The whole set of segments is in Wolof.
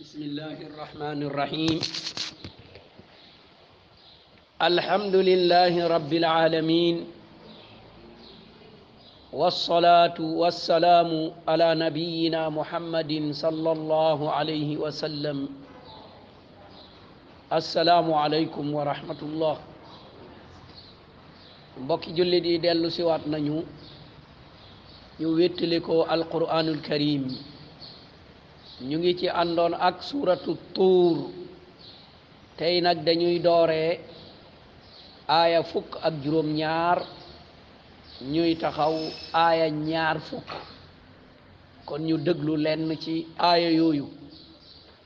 بسم الله الرحمن الرحيم الحمد لله رب العالمين والصلاة والسلام على نبينا محمد صلى الله عليه وسلم السلام عليكم ورحمة الله mbokki jullit yi dellu siwaat nañu ñu wéttali ko alquranul karim ñu ngi ci àndoon ak suuratu tuur tey nag dañuy doore aaya fukk ak juróom ñaar ñuy taxaw aaya ñaar fukk kon ñu déglu lenn ci aaya yooyu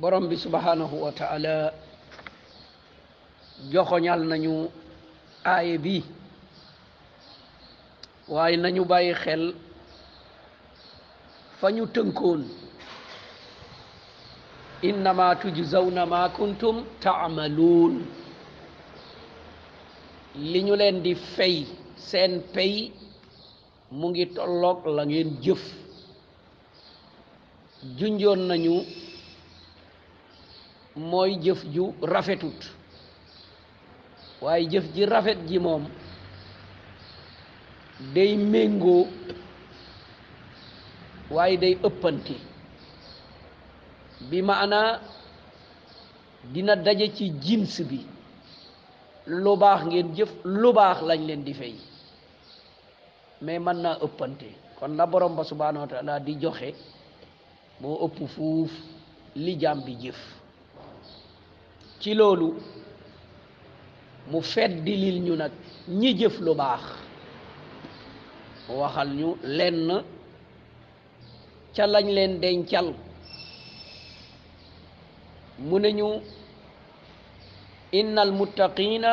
borom bi subhanahu wa taala joxoñal nañu aaye bi waaye nañu bàyyi xel fa ñu tënkoon innama tujzawna ma kuntum taamaluun li ñu leen di fay seen pay mu ngi tolloog la ngeen jëf junjoon nañu mooy jëf ju rafetut waaye jëf ji rafet ji moom day méngoo waaye day ëppante bi maana dina daje ci jins bi lu baax ngeen jëf lu baax lañ leen di fay mais mën naa ëppante kon la borom ba subhanahu wa taala di joxe moo ëpp fuuf li jaam bi jëf ci loolu mu feddi lil ñu nag ñi jëf lu baax mu waxal ñu lenn ca lañ leen dencal mu ne ñu innal muttaqina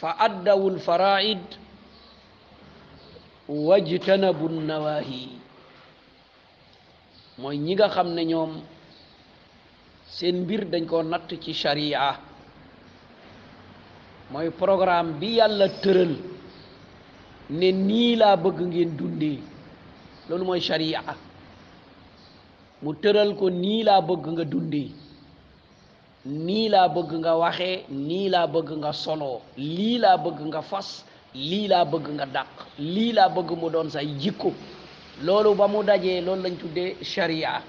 fa addawu lfaraid wajtanabu nawahi mooy ñi nga xam ne ñoom seen mbir dañ koo natt ci sharia mooy programme bi yàlla tëral ne nii laa bëgg ngeen dundee loolu mooy sharia mu tëral ko nii laa bëgg nga dundee nii laa bëgg nga waxe nii laa bëgg nga solo lii laa bëgg nga fas lii laa bëgg nga dàq lii laa bëgg mu doon say jikko loolu ba mu dajee loolu lañ tuddee sharia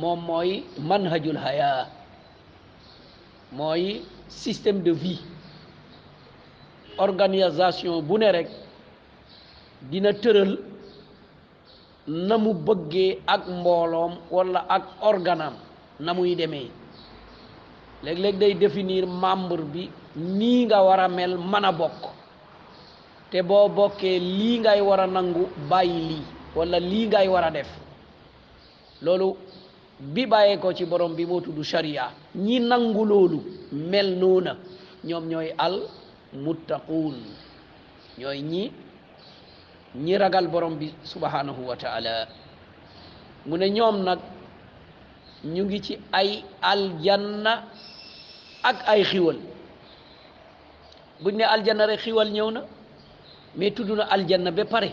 moom mooy manhajul haya mooy système de vie organisation bu ne rek dina tëral na mu bëggee ak mbooloom walla ak organam na muy demee léeg-léeg day définir membre bi nii nga war a mel mën a bokk te boo bokkee lii ngay war a nangu bàyyi lii walla lii ngay war a def loolu bi bàyyee ko ci borom bi moo tudd sharia ñi nangu loolu mel noona ñoom ñooy al muttaquun ñooy ñi ñi ragal borom bi subhanahu wa taala mu ne ñoom nag ñu ngi ci ay aljanna ak ay xiwal buñ ne aljanna rek xiwal ñëw na mais tudd na aljanna ba pare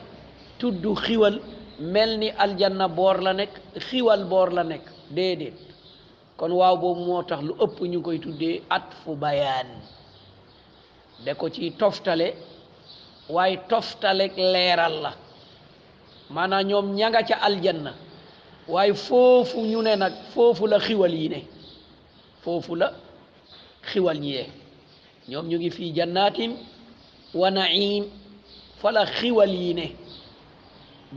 tudd xiwal mel ni aljanna boor la nekk xiwal boor la nekk déedéet kon waaw boobu moo tax lu ëpp ñu koy tuddee at fu bayaan da ko ci toftale waaye toftale leeral la maanaam ñoom ña nga ca aljanna waaye foofu ñu ne nag foofu la xiwal yi ne foofu la xiwal ñi yee ñoom ñu ngi fii jannatin wa naim fa la xiwal yi ne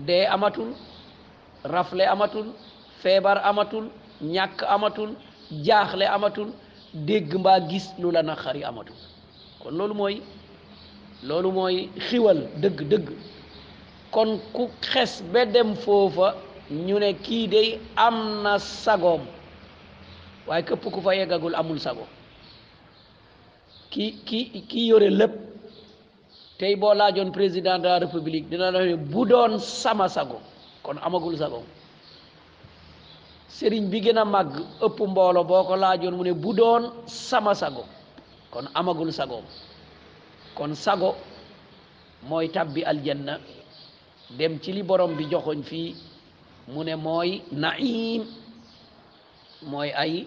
dee amatul rafle amatul feebar amatul ñàkk amatul jaaxle amatul dégg mbaa gis lu la naqari amatul kon loolu mooy loolu mooy xiwal dëgg dëgg kon ku xes ba dem foofa ñu ne kii day am na sagoom waaye këpp ku fa yeggagul amul sago ki ki ki yore lépp tey boo laajoon président de la république dina la ne bu doon sama sago kon amagul sago sëriñ bi gën a màgg ëpp mbooloo boo ko laajoon mu ne bu doon sama sago kon amagul sago kon sago mooy tabbi aljanna dem ci li borom bi joxoñ fii mu ne mooy naim mooy ay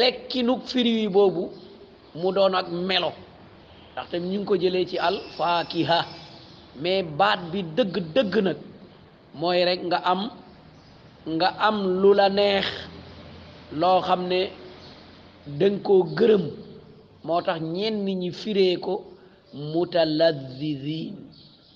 lekkinuk firiwi boobu mu doon ak melo ndaxte ñu ngi ko jëlee ci al faakiha mais baat bi dëgg dëgg nag mooy rekk nga am nga am lu la neex loo xam ne danga koo gërëm moo tax ñenn ñi firee ko mutalazzizin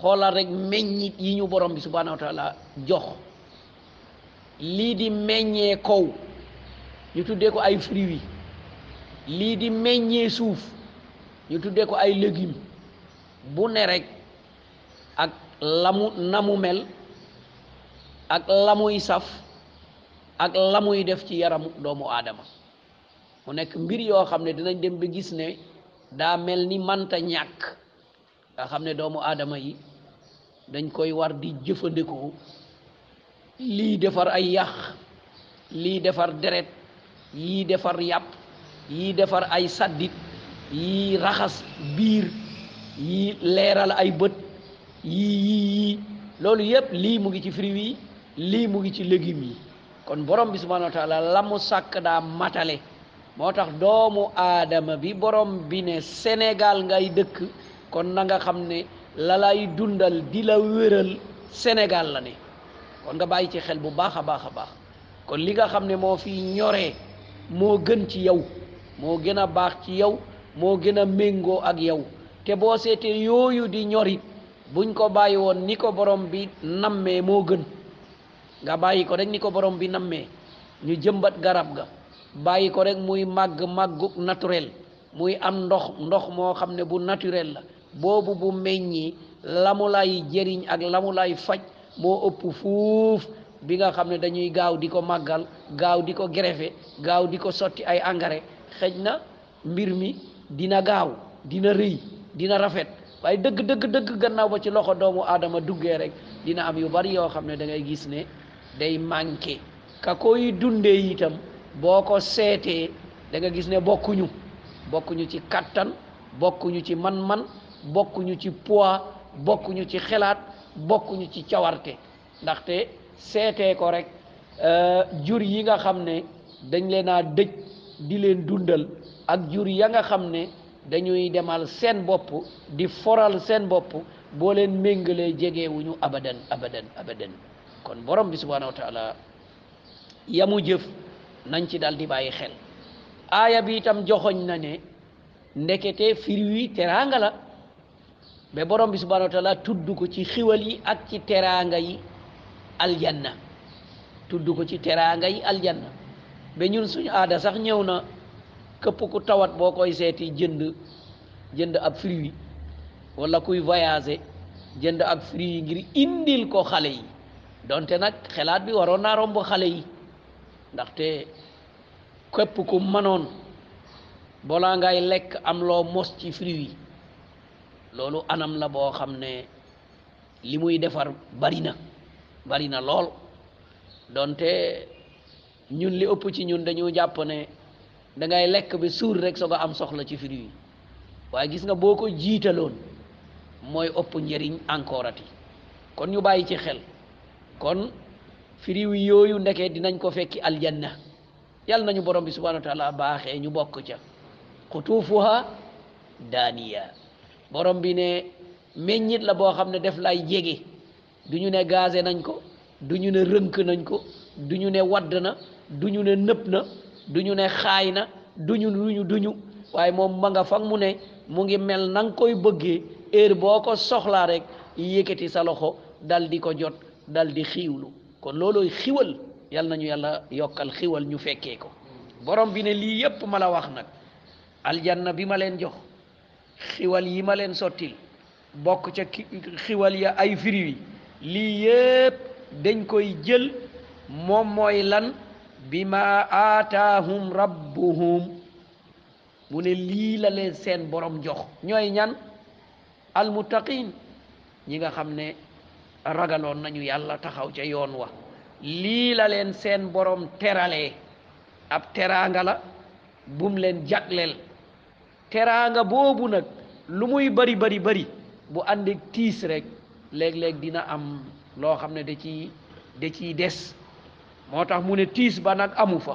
xoolal rek meññit yi ñu borom bi subhaanahu wa jox lii di meññee kow ñu tuddee ko ay fruits lii di meññee suuf ñu tuddee ko ay légumes bu ne rek ak lamu namu mel ak lamuy saf ak lamuy def ci yaramu doomu aadama mu nekk mbir yoo xam ne dinañ dem ba gis ne daa mel ni manta ñàkk nga xam ne doomu aadama yi dañ koy war di jëfandikoo lii defar ay yàq lii defar deret yii defar yàpp yii defar ay saddit yii raxas biir yii leeral ay bët yii yii yii loolu yépp lii mu ngi ci fruits yi lii mu ngi ci légumes yi kon borom bi subhanahu wa taala la mu sàkk daa matale moo tax doomu aadama bi borom bi ne Sénégal ngay dëkk kon na nga xam ne la lay dundal di la wéral Sénégal la ne kon nga bàyyi ci xel bu baax a baax a baax kon li nga xam ne moo fi ñoree moo gën ci yow moo gën a baax ci yow moo gën a méngoo ak yow te boo seetee yooyu di ñorit buñ ko bàyyi woon ni ko borom bi nammee moo gën nga bàyyi ko rek ni ko borom bi nammee ñu jëmbat garab ga bàyyi ko rek muy màgg màggu naturel muy am ndox ndox moo xam ne bu naturel la boobu bu meññi lamu lay jëriñ ak lamu lay faj moo ëpp fuuf bi nga xam ne dañuy gaaw di ko màggal gaaw di ko greffer gaaw di ko sotti ay engrais xëj na mbir mi dina gaaw dina rëy dina rafet waaye dëgg dëgg dëgg gannaaw ba ci loxo doomu aadama duggee rek dina am yu bari yoo xam ne dangay gis ne day manqué ka koy dundee itam boo ko seetee da nga gis ne bokkuñu bokkuñu ci kattan bokkuñu ci man-man bokkuñu ci poids bokkuñu ci xelaat bokkuñu ci cawarte ndaxte seetee ko rek euh, jur yi nga xam ne dañ leen a dëj di leen dundal ak jur ya nga xam ne dañuy demal seen bopp di foral seen bopp boo leen méngalee jegewuñu abadan abadan abadan kon borom bi subhanahu wa yamu jëf nañ ci dal di bàyyi xel aaya bi itam joxoñ na ne ndekete fir wi teraanga la mais borom bi subhanahu wa taala tudd ko ci xiwal yi ak ci teraanga yi aljanna tudd ko ci teraanga yi aljanna ba ñun suñu aada sax ñëw na këpp ku tawat boo koy seeti jënd jënd ab fruit wala kuy voyager jënd ab fruit ngir indil ko xale yi donte nag xelaat bi waroon naa romb xale yi ndaxte képp ku manoon balaa ngay lekk am loo mos ci fruit yi loolu anam la boo xam ne li muy defar bari na bari na lool donte ñun li ëpp ci ñun dañu jàpp ne da ngay lekk bi suur rek soo ko am soxla ci fruit yi waaye gis nga boo ko jiitaloon mooy ëpp njëriñ encore ati kon ñu bàyyi ci xel kon firiw yooyu ndeke dinañ ko fekki aljanna yàlla nañu borom bi subhanahu wa taala baaxee ñu bokk ca xutuufuha daaniya borom bi ne meññit la boo xam ne def lay jege du ñu ne gaze nañ ko du ñu ne rënk nañ ko du ñu ne wadd na du ñu ne nëpp na du ñu ne xaay na du ñu duñu duñu waaye moom ma nga fa mu ne mu ngi mel na nga koy bëggee heure boo ko soxlaa rek yëkkati sa loxo dal di ko jot dal di xiiwlu kon loolooy xiwal yal nañu yàlla yokkal xiwal ñu fekkee ko borom bi ne lii yépp ma la wax nag aljanna bi ma leen jox xiwal yi ma leen sottil bokk ca xiwal ya ay firiwi lii yépp dañ koy jël moom mooy lan bi ma aataahum rabbuhum mu ne lii la leen seen borom jox ñooy ñan almuttaqin ñi nga xam ne ragaloon nañu yàlla taxaw ca yoon wa lii la leen seen borom teralee ab teraanga la bum leen jagleel teraanga boobu nag lu muy bari bari bari bu àndeeg tiis rek léeg-léeg dina am loo xam ne da ci da ciy des moo tax mu ne tiis ba nag amu fa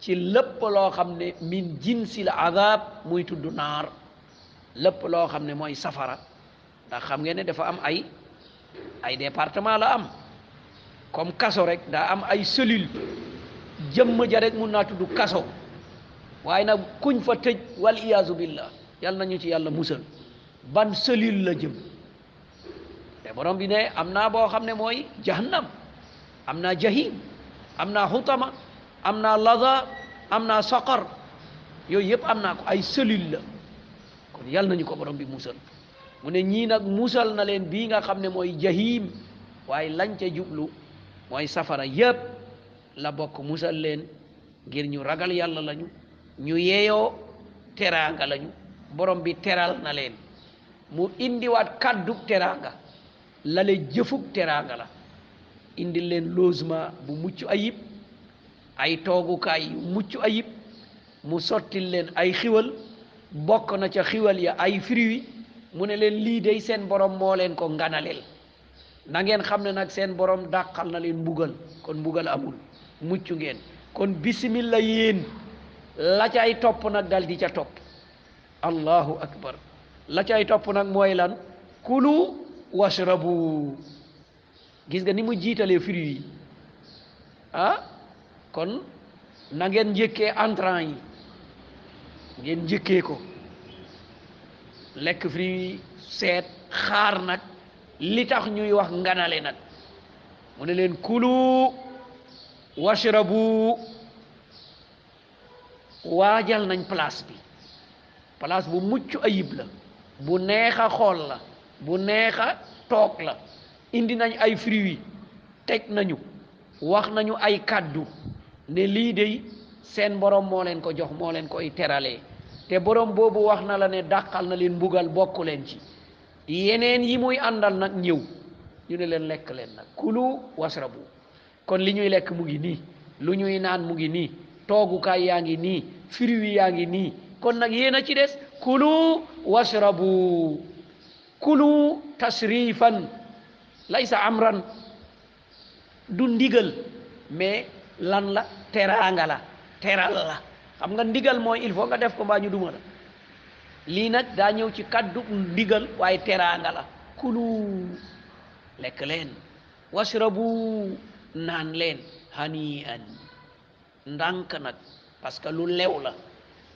ci lépp loo xam ne min jinsil azab muy tudd naar lépp loo xam ne mooy safara ndax xam ngeen ne dafa am ay ay département la am comme kaso rek daa am ay cellule jëmm ja rek mun naa tudd kaso waaye nag kuñ fa tëj wal iyaazu billah yàlla nañu ci yàlla musal ban cellule la jëm te borom bi ne am naa boo xam ne mooy jahannam am naa jahim am naa xutama am naa laza am naa saqar yooyu yëpp am naa ko ay cellule la kon yàlla nañu ko borom bi musal mu ne ñii nag musal na leen bii nga xam ne mooy jahim waaye lañ ca jublu mooy safara yëpp la bokk musal leen ngir ñu ragal yàlla lañu ñu yeeyoo teraanga lañu borom bi teral na leen mu indiwaat kàddug teraanga lale jëfug teraanga la indi leen logement bu mucc ayib ay toogukaay yu mucc ayib mu sotti leen ay xiwal bokk na ca xiwal ya ay fruits mu ne leen lii dey seen borom moo leen ko nganaleel na ngeen xam ne nag seen borom dàqal na leen mbugal kon mbugal amul mucc ngeen kon bismillah yéen la cay topp nag dal di ca topp allahu akbar la cay topp nag mooy lan kulu washrabu gis nga ni mu jiitalee fruit yi ah kon na ngeen njëkkee entrant yi ngeen njëkkee ko lekk fruit yi seet xaar nag li tax ñuy wax nganale nag mu ne leen kulu washrabu waajal nañ place bi place bu mucc ayib la bu neex a xool la bu neex a toog la indi nañ ay fruits teg nañu wax nañu ay kàddu ne lii de seen borom moo leen ko jox moo leen koy teralee te borom boobu wax na la ne dàqal na leen mbugal bokk leen ci yeneen yi muy àndal nag ñëw ñu ne leen lekk leen nag kulu wasrabu kon li ñuy lekk mu ngi nii lu ñuy naan mu ngi nii toogukaay yaa ngi nii firiwi yaa ngi nii kon nag yéen a ci des kulu washrabu kulu tashrifan laysa amran du ndigal mais lan la teraanga la teral la xam nga ndigal mooy il faut nga def ko mbaa ñu duma la lii nag daa ñëw ci kaddu ndigal waaye teraanga la kulu lekk leen washrabu naan leen hani an ndànk nag parce que lu lew la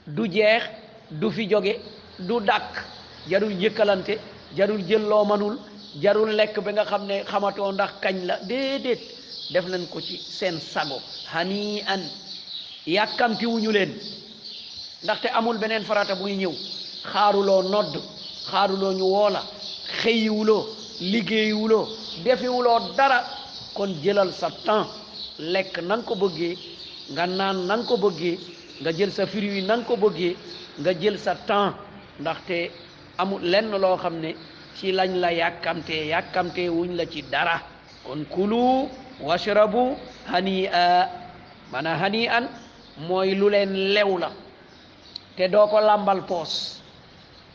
du jeex du fi jóge du dàkk jarul njëkkalante jarul jël loo manul jarul lekk bi nga xam ne xamatoo ndax kañ la déedéet def nañ ko ci seen sago hani an yàkkamti wuñu leen ndaxte amul beneen farata buy ñëw xaaruloo nodd xaaruloo ñu woola xëyiwuloo liggéeyiwuloo defiwuloo dara kon jëlal sa temps lekk na ko bëggee nga naan na ko bëggee nga jël sa fruit yi na ko bëggee nga jël sa temps ndaxte amul lenn loo xam ne ci lañ la yàkkamtee yàkkamtee wuñ la ci dara kon kulu washrabu hani a mana hani an mooy lu leen lew la te doo ko làmbal poos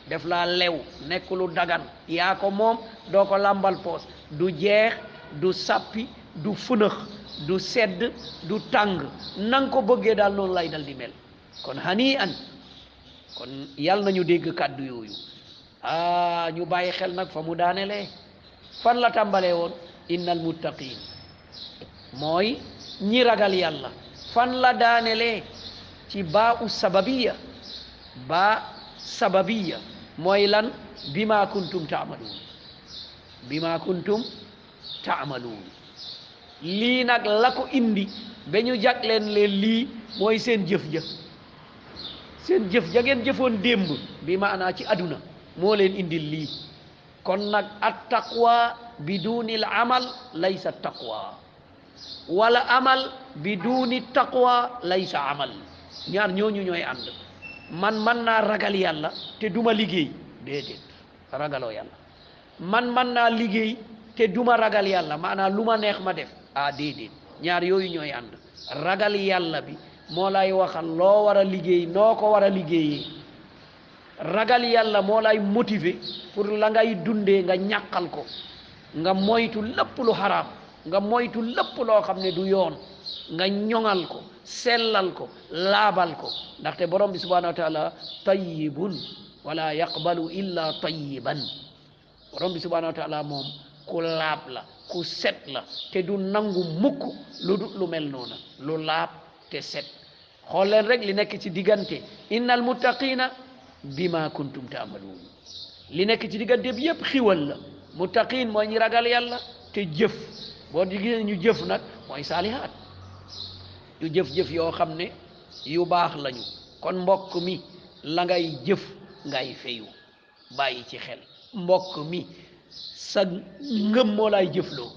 def laa lew nekk lu dagan yaa ko moom doo ko làmbal poos du jeex du sàppi du fënëx du sedd du tàng nang ko bëggee daal noonu lay dal di mel kon hani an kon yàlla nañu dégg kàddu yooyu ah ñu bàyyi xel nag fa mu daanelee fan la tàmbalee woon innal muttaqin mooy ñi ragal yàlla fan la daanelee ci baa u sababiya baa sababiya mooy lan bima kuntum taamaluun bima kuntum taamaluun lii nag la ko indi ba ñu jag leen leen lii mooy seen jëf ja seen jëf ja ngeen jëfoon démb bi maanaa ci àdduna moo leen indi lii kon nag at taqwa biduni l amal laysa taqwa wala amal biduni taqwa laysa amal ñaar ñooñu ñooy ànd man man naa ragal yàlla te duma liggéey déedéet ragaloo yàlla man man naa liggéey te duma ragal yàlla maanaam lu ma neex ma def ah déedéet ñaar yooyu ñooy ànd ragal yàlla bi moo lay waxal loo war a liggéey noo ko war a liggéeyee ragal yàlla moo lay motiver pour la ngay dundee nga ñàkkal ko nga moytu lépp lu xaraam nga moytu lépp loo xam ne du yoon nga ñoŋal ko sellal ko laabal ko ndaxte borom bi subhanahu wa taala tayyibun wala yaqbalu illa tayyiban borom bi subhanahu wa taala moom ku laab la ku set la te du nangu mukk lu du lu mel noona lu laab te set xool leen rek li nekk ci diggante innal muttaqina bima kuntum taamaluun li nekk ci diggante bi yépp xiwal la muttaqin mooy ñi ragal yàlla te jëf boo di gisee ñu jëf nag mooy saalihaat ñu jëf-jëf yoo xam ne yu baax lañu kon mbokk mi la ngay jëf ngay feyu bàyyi ci xel mbokk mi sa ngëm moo lay jëfloo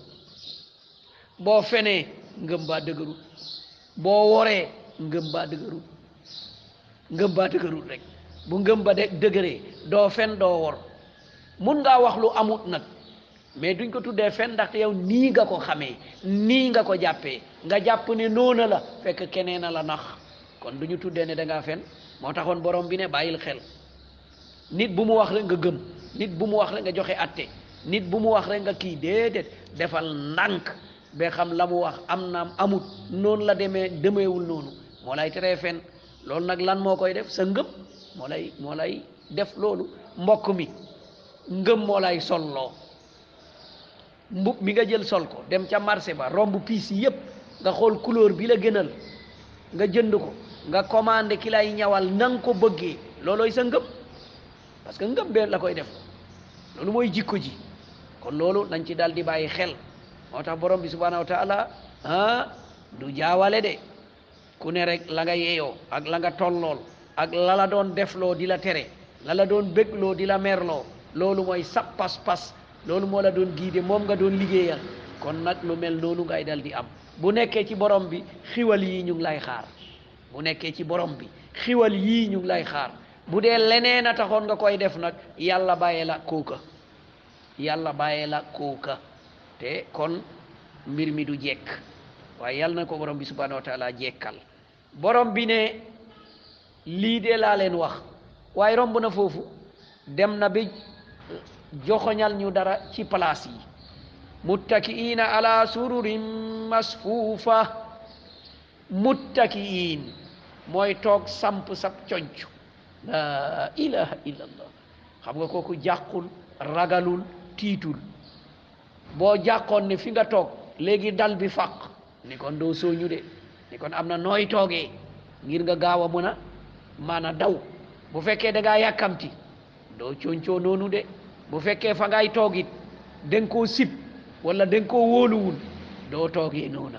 boo fenee ngëm baa dëgërul boo woree ngëm baa dëgërul ngëm baa dëgërul rek bu ngëm ba de dëgëree doo fen doo wor mun ngaa wax lu amut nag mais duñ ko tuddee fen ndaxte yow nii nga ko xamee nii nga ko jàppee nga jàpp ne noona la fekk keneen la nax kon du ñu tuddee ne da fen moo taxoon borom bi ne bàyyil xel nit bu mu wax rek nga gëm nit bu mu wax rek nga joxe atte nit bu mu wax rek nga kii déedéet defal ndànk ba xam la mu wax am naam amut noonu la demee demeewul noonu moo lay teree fen loolu nag lan moo koy def sa ngëm moo lay moo lay def loolu mbokk mi ngëm moo lay solloo mbub mi nga jël sol ko dem ca marché ba romb piis yépp nga xool couleur bi la gënal nga jënd ko nga commandé ki lay ñawal na nga ko bëggee loolooy sa ngëm parce que ngëm bee la koy def loolu mooy jikko ji kon loolu nañ ci daal di bàyyi xel moo tax borom bi subhanahu wa taala ah du jaawale de ku ne rek la nga yeyoo ak la nga tollool ak la la doon defloo di la tere la la doon bégloo di la merloo loolu mooy sa pas-pas loolu moo la doon giide moom nga doon liggéeyal kon nag lu mel noonu ngay dal di am bu nekkee ci borom bi xiwal yii ñu ngi lay xaar bu nekkee ci borom bi xiwal yii ñu ngi lay xaar bu dee leneen a taxoon nga koy def nag yàlla bàyyi la kooka yàlla bàyyee la kooka te kon mbir mi du jekk waaye yàlla na ko borom bi subhanahu wa taala jekkal borom bi ne lii de laa leen wax waaye romb na foofu dem na bi joxoñal ñu dara ci palaas yi muttakiina ala sururin masfuufa muttakiin mooy toog samp sab conc la ilaha illallah xam nga kooku jàqul ragalul tiitul boo jàqoon ne fi nga toog léegi dal bi fàq ni kon doo sooñu de ni kon am na nooy toogee ngir nga gaaw a mën a maana daw bu fekkee da ngaa yàkkamti doo cooncoo noonu de bu fekkee fa ngay toogit da nga koo sib wala da nga koo wóoluwul doo toogee noona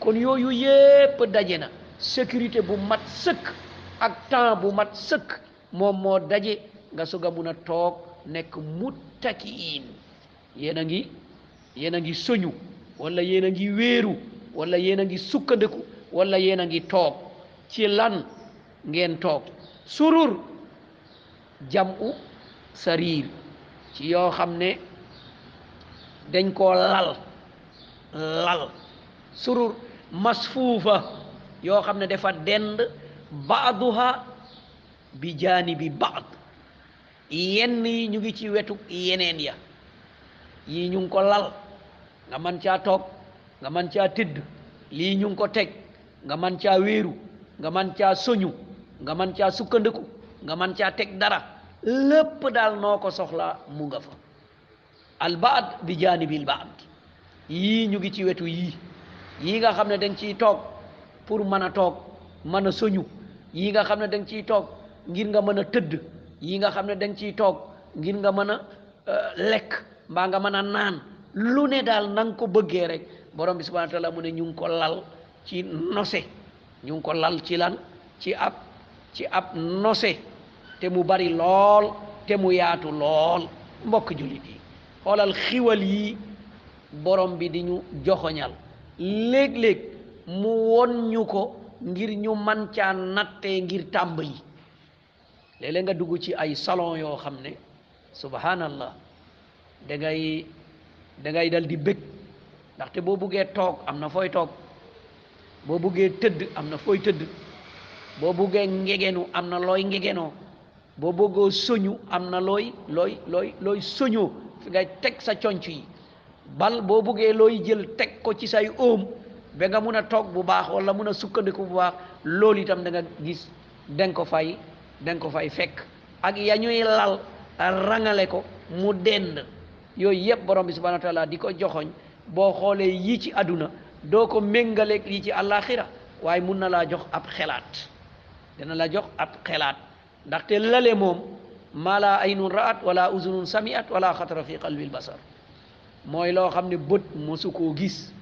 kon yooyu yépp daje na sécurité bu mat sëkk ak temps bu mat sëkk moom moo daje nga sog a mun a toog nekk muttakiin yéen a ngi yéen a ngi soñu wala yéen a ngi wéeru wala yéen a ngi sukkandiku wala yéen a ngi toog ci lan ngeen toog surur jam'u sariir ci yoo xam ne dañ koo lal lal surur masfuufa yoo xam ne dafa dend baaduha bi jaani bi baad yenn yi ñu ngi ci wetu yeneen ya yii ñu ngi ko lal nga man caa toog nga man caa tëdd lii ñu ngi ko teg nga man caa wéeru nga man caa soñu nga man caa sukkandiku nga man caa teg dara lépp daal noo ko soxlaa mu nga fa al baad bi jaanibil baad yii ñu ngi ci wetu yii yii nga xam ne dañ ciy toog pour mën a toog mën a soñu yii nga xam ne dañ ciy toog ngir nga mën a tëdd yii nga xam ne dañ ciy toog ngir nga mën a euh, lekk mbaa nga mën a naan lu ne daal na ko bëggee rek borom bi subhanahu wa taala mu ne ñu ngi ko lal ci nose ñu ngi ko lal ci lan ci ab ci ab nose te mu bari lool te mu yaatu lool mbokk jullit yi xoolal xiwal yi borom bi di ñu joxoñal léeg-léeg mu won ñu ko ngir ñu man caa nattee ngir tàmbali léeg nga dugg ci ay salon yoo xam ne subhanallah da ngay da ngay dal di bëgg ndaxte boo buggee toog am na fooy toog boo buggee tëdd am na fooy tëdd boo buggee ngegenu am na looy ngegenoo boo bëggoo soñu am na looy looy looy looy soñoo fi ngay teg sa conc yi bal boo buggee looy jël teg ko ci say óom ba nga mun a toog bu baax wala mun a sukkandiku bu baax loolu itam da nga gis danga ko fay danga ko fay fekk ak ya ñuy lal rangale ko mu dend yooyu yëpp borom bi subhanahu wa taala di ko joxoñ boo xoolee yi ci àdduna doo ko méngaleeg yi ci àllaaxira waaye mun na laa jox ab xelaat dana la jox ab xelaat ndaxte lale moom maa laa aynun ra'at wala uzunun sami'at wala xatara fi qalbil basar mooy loo xam ne bët mosu koo gis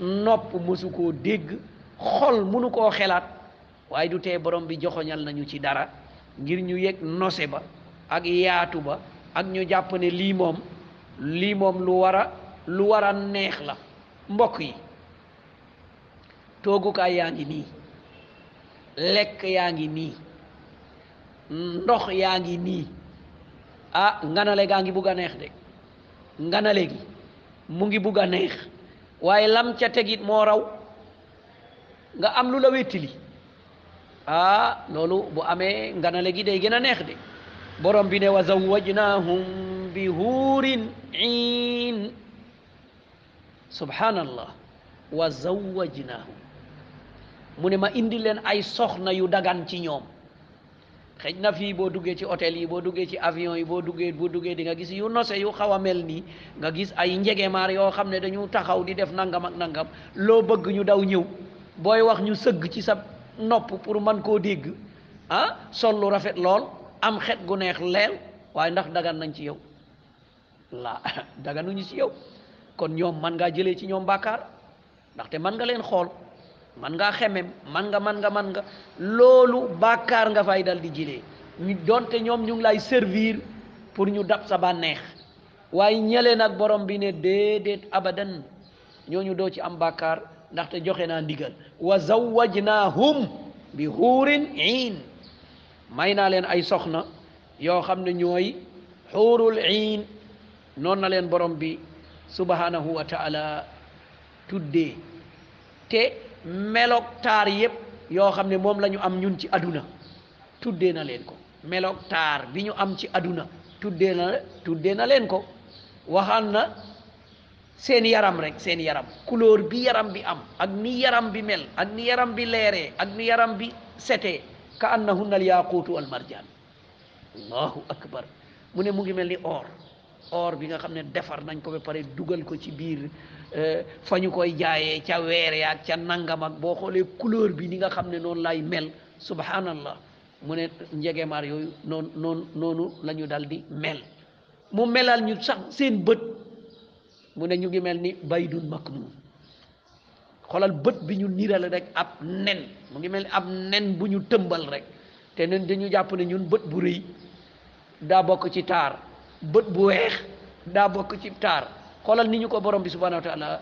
nopp mosu koo dégg xol munu koo xelaat waaye du tee borom bi joxoñal nañu ci dara ngir ñu yëg nose ba ak yaatu ba ak ñu jàpp ne lii moom lii moom lu war a lu war a neex la mbokk yi toogukaay yaa ngi nii lekk yaa ngi nii ndox yaa ngi nii ah nganale gaa ngi bugg a neex de nganale gi mu ngi bugg a neex waaye lam ca tegit moo raw nga am lu la wettili ah loolu bu amee nganale gi day gën a neex de borom bi ne wa zawwajnaahum bi huurin iin subhanallah wa zawwajnaahum mu ne ma indi leen ay soxna yu dagan ci ñoom xëj na fii boo duggee ci hôtel yi boo duggee ci avion yi boo duggee boo duggee di nga gis yu nose yu xaw a mel nii nga gis ay njegemaar yoo xam ne dañu taxaw di def nangam ak nangam loo bëgg ñu daw ñëw booy wax ñu sëgg ci sa nopp pour man koo dégg ah sol lu rafet lool am xet gu neex leel waaye ndax dagan nañ ci yow la daganuñu ci yow kon ñoom man ngaa jëlee ci ñoom bàkkaar ndaxte man nga leen xool man ngaa xemem man nga man nga man nga loolu bàkkaar nga fay dal di jëlee ñu donte ñoom ñu ngi lay servir pour ñu dab sa bànneex waaye ñële nag borom bi ne déedéet abadan ñooñu doo ci am bàkkaar ndaxte joxe naa ndigal wa zawwajnaahum bi huurin iin may naa leen ay soxna yoo xam ne ñooy xuurul iin noonu na leen borom bi subhanahu wa taala tuddee te meloog taar yépp yoo xam ne moom lañu am ñun ci àdduna tuddee na leen ko meloog taar bi ñu am ci àdduna tuddee na tuddee na leen ko waxaan na seen yaram rek seen yaram couleur bi yaram bi am ak ni yaram bi mel ak ni yaram bi leeree ak ni yaram bi setee ka annahunna al yaquutu wal marjaan allahu akbar mu ne mu ngi mel ni or or bi nga xam ne defar nañ ko ba pare dugal ko ci biir euh, fa ñu koy jaayee ca weer yaag ca nangam ak boo xoolee couleur bi ni nga xam ne noonu lay mel subhanallah mu ne njegemaar yooyu noonu noonu noonu la ñu dal di mel mu melal ñu sax seen bët mu ne ñu ngi mel ni baydun maknun xoolal bët bi ñu niral rek ab nen mu ngi mel ni ab nen bu ñu tëmbal rek te nen dañu jàpp ne ñun bët bu rëy daa bokk ci taar bët bu weex daa bokk ci taar xoolal ni ñu ko borom bi subhanahu wa taala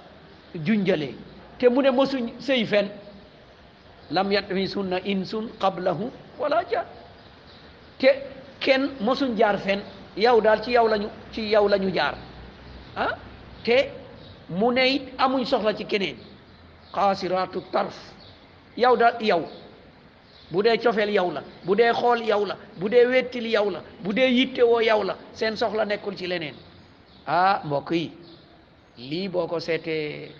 junjalee te mu ne mosuñ sëy fen lam yatmisunna insun qablahu wala jan te kenn mosuñ jaar fenn yow daal ci yow lañu ci yow lañu jaar ah te mu ne it amuñ soxla ci keneen xaasiraatu tarf yow daal yow bu dee cofeel yow la bu dee xool yow la bu dee wettil yow la bu dee yittewoo yow la seen soxla nekkul ci leneen ah mbokk yi lii boo ko seetee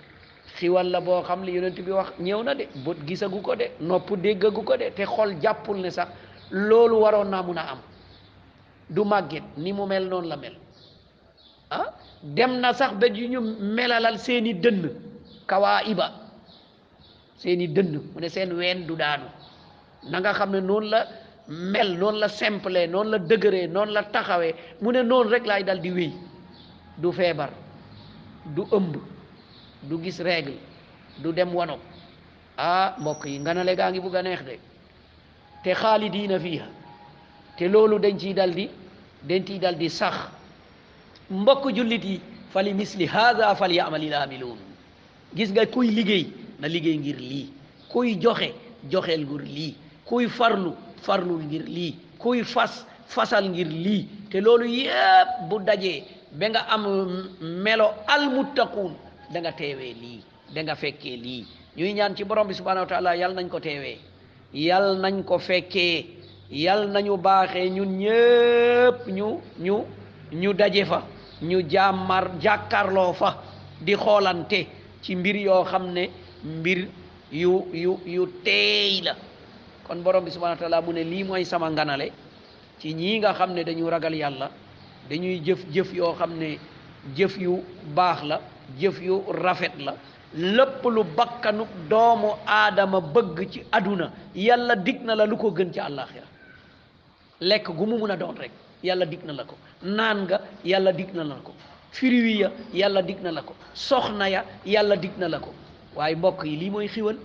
xiwal la boo xam li yonent bi wax ñëw na de bët gisagu ko de nopp déggagu ko de te xol jàppul ne sax loolu waroon naa mun a am du màgget ni mu mel noonu la mel ah dem na sax ba yu ñu melalal seeni dënn kawaa iba seeni dënn mu ne seen ween du daanu na nga xam ne noonu la mel noonu la simple noonu la dëgëree noonu la taxawee mu ne noonu rek laay dal di wéy du feebar du ëmb du gis règle du dem wano ah mbokk yi nga ne gaa ngi bugg a neex de te xaalidiina fiiha te loolu dañ ciy dal di dañ ciy dal di sax mbokk jullit yi fali misli haada fal yaamalil aamiluun gis nga kuy liggéey na liggéey ngir lii kuy joxe joxeel ngir lii kuy farlu farlu ngir lii kuy fas fasal ngir lii te loolu yépp bu dajee ba nga am melo almuttaquun da nga teewee lii da nga fekkee lii ñuy ñaan ci borom bi subhanahu wa taala yàlla nañ ko teewee yal nañ ko fekkee yal nañu baaxee ñun ñépp ñu ñu ñu daje fa ñu jàmmar jàkkarloo fa di xoolante ci mbir yoo xam ne mbir yu yu yu teey la kon borom bi subhanahu wa taala mu ne lii mooy sama nganale ci ñii nga xam ne dañu ragal yàlla dañuy jëf jëf yoo xam ne jëf yu baax la jëf yu rafet la lépp lu bakkanu doomu aadama bëgg ci àdduna yàlla dig na la lu ko gën ci àllaaxira lekk gu mu mun a doon rek yàlla dig na la ko naan nga yàlla dig na la ko firiwi ya yàlla dig na la ko soxna ya yàlla dig na la ko waaye mbokk yi lii mooy xiwal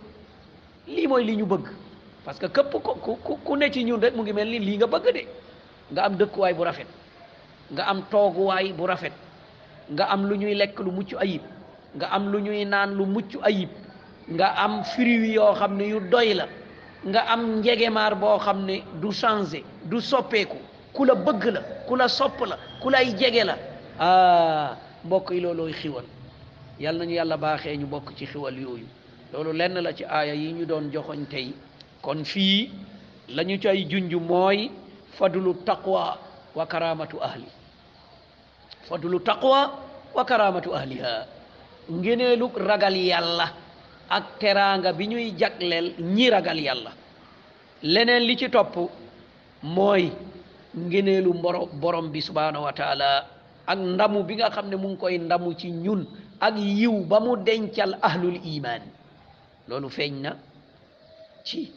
lii mooy li ñu bëgg parce que képp ku ku ku ne ci ñun rek mu ngi mel ni lii nga bëgg de nga am dëkkuwaay bu rafet nga am tooguwaay bu rafet nga am lu ñuy lekk lu mucc ayib nga am lu ñuy naan lu mucc ayib nga am fruits yoo xam ne yu doy la nga am njegemaar boo xam ne du changé du soppeeku ku la bëgg la ku la sopp la ku lay jege la ah mbokk yi loolooy xiwal yal nañu yàlla baaxee ñu bokk ci xiwal yooyu loolu lenn la ci aaya yi ñu doon joxoñ tey kon fii la ñu cay junj mooy fadlu taqwa wa karamatu ahli fadlu taqwa wa karamatu ahliha ngeneelu ragal yàlla ak teraanga bi ñuy jagleel ñi ragal yàlla leneen li ci topp mooy ngeneelu mboro borom bi subhanahu wa taala ak ndamu bi nga xam ne mu ngi koy ndamu ci ñun ak yiw ba mu dencal ahlul iman loolu feeñ na ci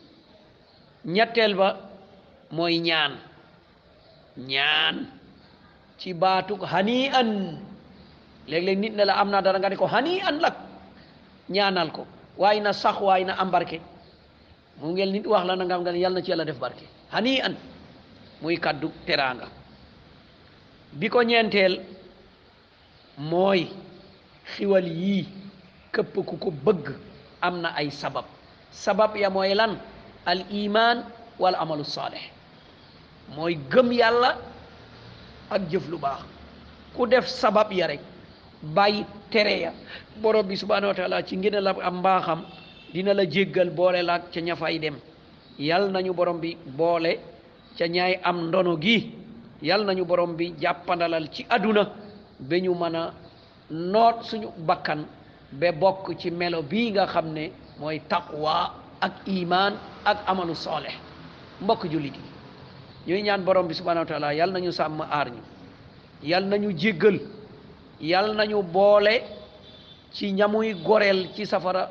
ñetteel ba mooy ñaan ñaan ci baatu hani an léeg-léeg nit ne la am naa dara nga ne ko hani an lak ñaanal ko waaye na sax waaye na am barke mu ngel nit wax la na nga xam nga ne yàlla na ci yàlla def barke hani an muy kaddu teraanga bi ko ñeenteel mooy xiwal yii këpp ku ko bëgg am na ay sabab sabab ya mooy lan al iman wal amalu saalih mooy gëm yàlla ak jëf lu baax ku def sabab ya rek bàyyi tere ya borom bi subhanahu wa taala ci ngeen la am mbaaxam dina la jéggal boole laak ca ña fay dem yal nañu borom bi boole ca ñaay am ndono gi yal nañu borom bi jàppandalal ci àdduna ba ñu mën a noot suñu bakkan ba bokk ci melo bii nga xam ne mooy taqwa ak imaan ak amalu sooleh mbokk jullit yi ñuy ñaan borom bi subhanahu wa taala yal nañu sàmm aar ñu yal nañu jéggal yal nañu boole ci ñamuy goreel ci safara